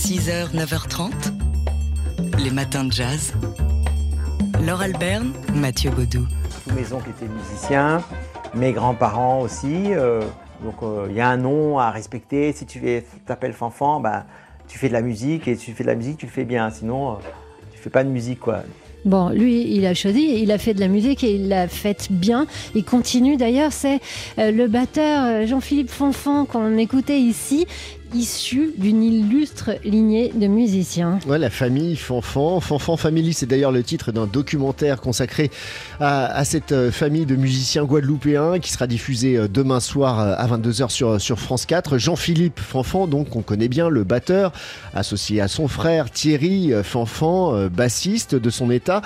6h, 9h30, les matins de jazz. Laure Alberne, Mathieu Baudou. Tous mes oncles étaient musiciens, mes grands-parents aussi. euh, donc euh, il y a un nom à respecter. Si tu t'appelles Fanfan, bah, tu fais de la musique et si tu fais de la musique, tu le fais bien. Sinon, euh, tu fais pas de musique quoi. Bon, lui, il a choisi, il a fait de la musique et il l'a faite bien. Il continue d'ailleurs, c'est euh, le batteur euh, Jean-Philippe Fonfon qu'on écoutait ici, issu d'une illustre lignée de musiciens. Ouais, la famille Fanfan. Fanfan Family, c'est d'ailleurs le titre d'un documentaire consacré à, cette euh, famille de musiciens guadeloupéens qui sera diffusé euh, demain soir euh, à 22h sur, France 4. Jean-Philippe Fanfan, donc on connaît bien le batteur, associé à son frère Thierry Fanfan, bassiste de son état,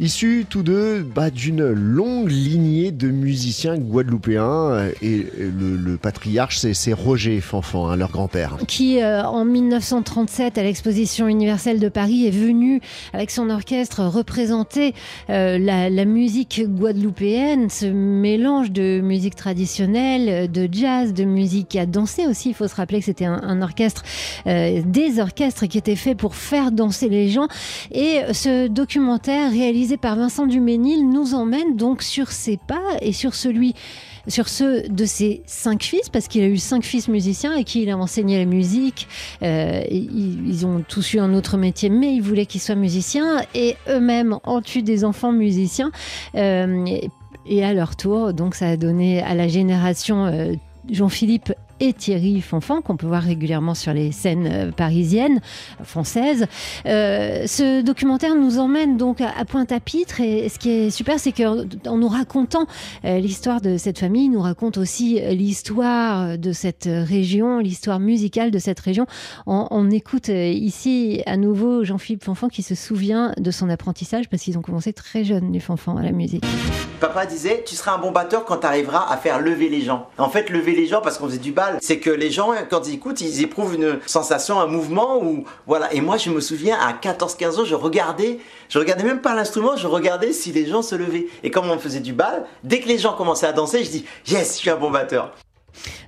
issus tous deux bah, d'une longue lignée de musiciens guadeloupéens. Et le, patriarche, c'est Roger Fanfan, hein, leur grand-père. Qui, euh, en 1937, à l'exposition universelle de Paris, est venu avec son orchestre représenter euh, la, la musique guadeloupéenne, ce mélange de musique traditionnelle, de jazz, de musique à danser aussi. Il faut se rappeler que c'était un, un orchestre, euh, des orchestres qui étaient faits pour faire danser les gens. Et ce documentaire réalisé par Vincent Duménil nous emmène donc sur ses pas et sur celui sur ceux de ses cinq fils, parce qu'il a eu cinq fils musiciens et qui il a enseigné la musique. Euh, ils, ont tous eu un autre métier, mais il voulait qu'ils soient musiciens et eux-mêmes ont eu des enfants musiciens. Euh, et, et à leur tour, donc ça a donné à la génération euh, Jean-Philippe et Thierry Fonfan, qu'on peut voir régulièrement sur les scènes euh, parisiennes, françaises. Euh, ce documentaire nous emmène donc à, Pointe-à-Pitre et ce qui est super, c'est qu'en nous racontant euh, l'histoire de cette famille, il nous raconte aussi l'histoire de cette région, l'histoire musicale de cette région. On, on écoute ici à nouveau Jean-Philippe Fonfan qui se souvient de son apprentissage parce qu'ils ont commencé très jeunes, les Fonfan, à la musique. Papa disait, tu seras un bon batteur quand tu arriveras à faire lever les gens. En fait, lever les gens, parce qu'on faisait du c'est que les gens, quand ils écoutent, ils éprouvent une sensation, un mouvement, ou voilà. Et moi, je me souviens, à 14-15 ans, je regardais, je regardais même pas l'instrument, je regardais si les gens se levaient. Et comme on faisait du bal, dès que les gens commençaient à danser, je dis, yes, je suis un bon batteur.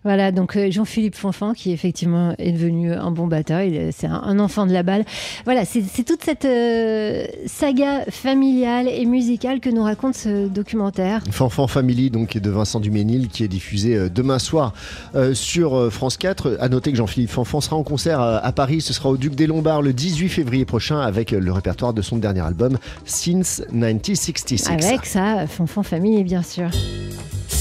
Voilà, donc euh, Jean-Philippe Fonfan, qui effectivement est devenu un bon batteur, c'est un, enfant de la balle. Voilà, c'est toute cette euh, saga familiale et musicale que nous raconte ce documentaire. Fanfan Family, donc de Vincent Duménil, qui est diffusé euh, demain soir euh, sur France 4. À noter que Jean-Philippe Fanfan sera en concert à Paris. Ce sera au Duc des Lombards le 18 février prochain avec le répertoire de son dernier album, Since 1966. Avec ça, Fonfan Famille, bien sûr.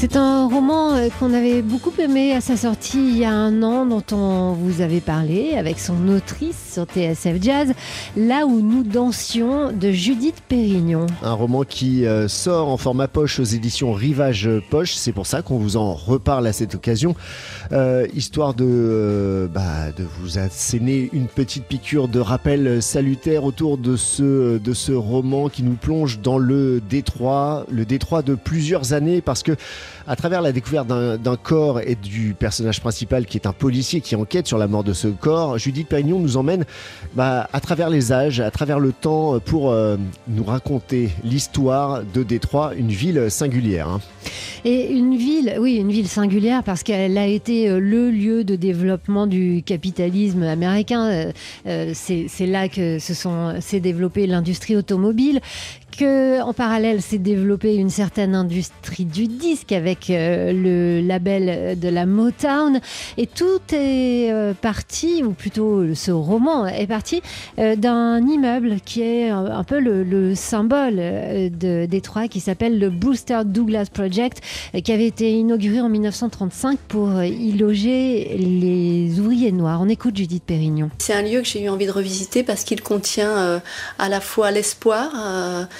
C'est un roman euh, qu'on avait beaucoup aimé à sa sortie il y a un an, dont on vous avait parlé avec son autrice sur TSF Jazz, Là où nous dansions de Judith Pérignon. Un roman qui euh, sort en format poche aux éditions Rivage Poche. C'est pour ça qu'on vous en reparle à cette occasion, Euh, histoire de, euh, bah, de vous asséner une petite piqûre de rappel salutaire autour de ce, de ce roman qui nous plonge dans le détroit, le détroit de plusieurs années, parce que à travers la découverte d'un corps et du personnage principal qui est un policier qui enquête sur la mort de ce corps, Judith Pérignon nous emmène bah, à travers les âges, à travers le temps, pour euh, nous raconter l'histoire de Détroit, une ville singulière. hein. Et une ville, oui, une ville singulière parce qu'elle a été euh, le lieu de développement du capitalisme américain. Euh, euh, c'est là que se sont s'est développée l'industrie automobile. Que en parallèle s'est développée une certaine industrie du disque avec euh, le label de la Motown et tout est euh, parti ou plutôt ce roman est parti euh, d'un immeuble qui est un, peu le, le symbole de Détroit qui s'appelle le Brewster Douglas Project qui avait été inauguré en 1935 pour y loger les ouvriers noirs. On écoute Judith Pérignon. C'est un lieu que j'ai eu envie de revisiter parce qu'il contient à la fois l'espoir,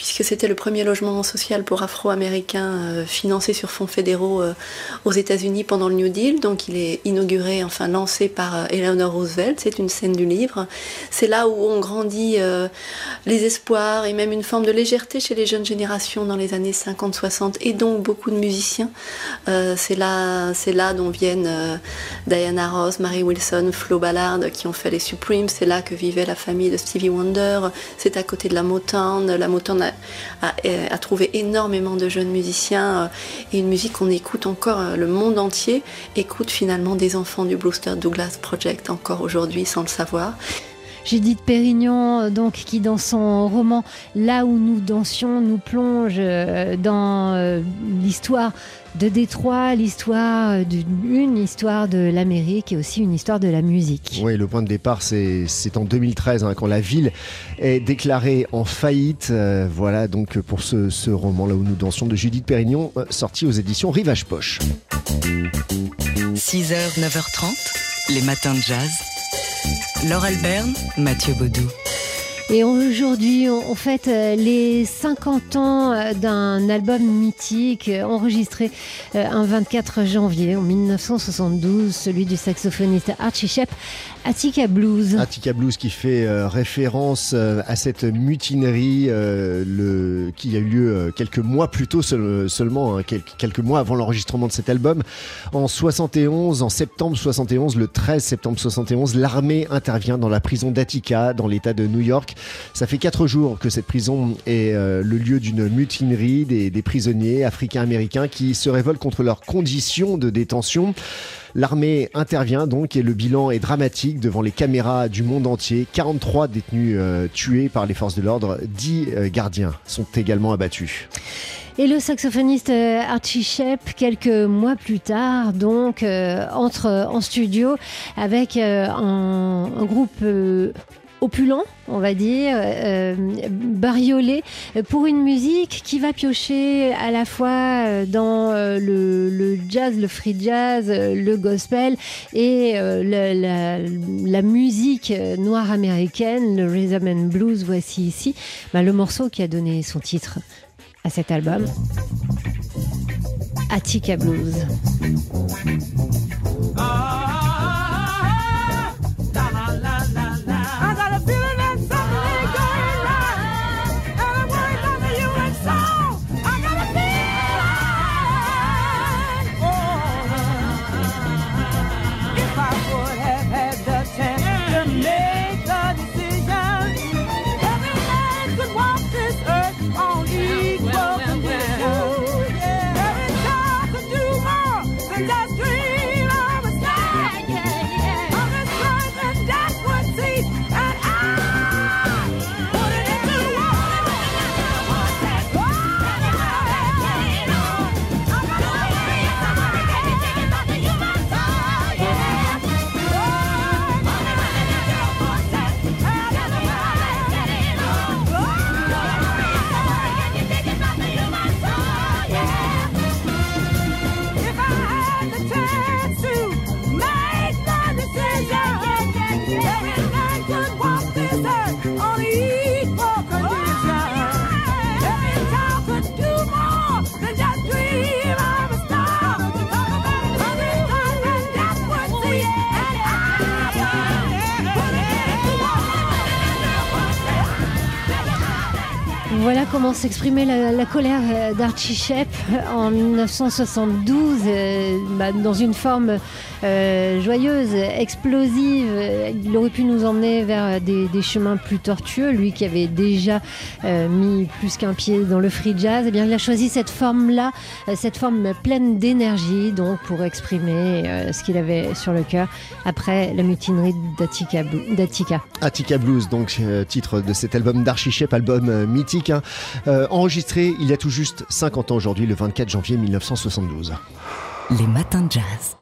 puisque c'était le premier logement social pour Afro-Américains euh, financé sur fonds fédéraux euh, aux États-Unis pendant le New Deal. Donc il est inauguré, enfin lancé par euh, Eleanor Roosevelt. C'est une scène du livre. C'est là où ont grandi euh, les espoirs et même une forme de légèreté chez les jeunes générations dans les années 50-60 et donc beaucoup de musiciens. C'est là, c'est là dont viennent Diana Ross, Mary Wilson, Flo Ballard qui ont fait les Supremes. C'est là que vivait la famille de Stevie Wonder. C'est à côté de la Motown. La Motown a, trouvé énormément de jeunes musiciens et une musique qu'on écoute encore, le monde entier écoute finalement des enfants du Brewster Douglas Project encore aujourd'hui sans le savoir. Judith Pérignon, euh, donc, qui dans son roman Là où nous dansions, nous plonge euh, dans euh, l'histoire de Détroit, l'histoire d'une histoire de l'Amérique et aussi une histoire de la musique. Oui, le point de départ, c'est en 2013, hein, quand la ville est déclarée en faillite. voilà donc pour ce, ce, roman Là où nous dansions de Judith Pérignon, sorti aux éditions Rivage Poche. 6h, 9h30, les matins de jazz. Laure Alberne, Mathieu Baudou. Et aujourd'hui, on fête euh, les 50 ans euh, d'un album mythique euh, enregistré un 24 janvier en 1972, celui du saxophoniste Archie Shepp, Attica Blues. Attica Blues qui fait référence à cette mutinerie le, qui a eu lieu quelques mois plus tôt seulement, hein, quelques, mois avant l'enregistrement de cet album. En 71, en septembre 71, le 13 septembre 71, l'armée intervient dans la prison d'Attica, dans l'état de New York. Ça fait quatre jours que cette prison est euh, le lieu d'une mutinerie des, prisonniers africains-américains qui se révoltent contre leurs conditions de détention. L'armée intervient donc et le bilan est dramatique devant les caméras du monde entier. 43 détenus euh, tués par les forces de l'ordre, 10 euh, gardiens sont également abattus. Et le saxophoniste Archie Shepp, quelques mois plus tard, donc, entre en studio avec un, groupe opulent, on va dire, euh, bariolé, pour une musique qui va piocher à la fois euh, dans euh, le, jazz, le free jazz, le gospel et la, musique noire américaine, le rhythm and blues. Voici ici bah, le morceau qui a donné son titre à cet album, Attica Blues. Voilà comment s'exprimait la, colère euh, d'Archie Shepp en 1972 euh, bah, dans une forme euh, joyeuse, explosive. Il aurait pu nous emmener vers des, chemins plus tortueux, lui qui avait déjà mis plus qu'un pied dans le free jazz. Eh bien, il a choisi cette forme-là, cette forme pleine d'énergie, donc pour exprimer ce qu'il avait sur le cœur après la mutinerie d'Attica. Attica Blues, donc titre de cet album d'Archie Shepp, album mythique euh, enregistré il y a tout juste 50 ans aujourd'hui, le 24 janvier 1972. Les matins de jazz.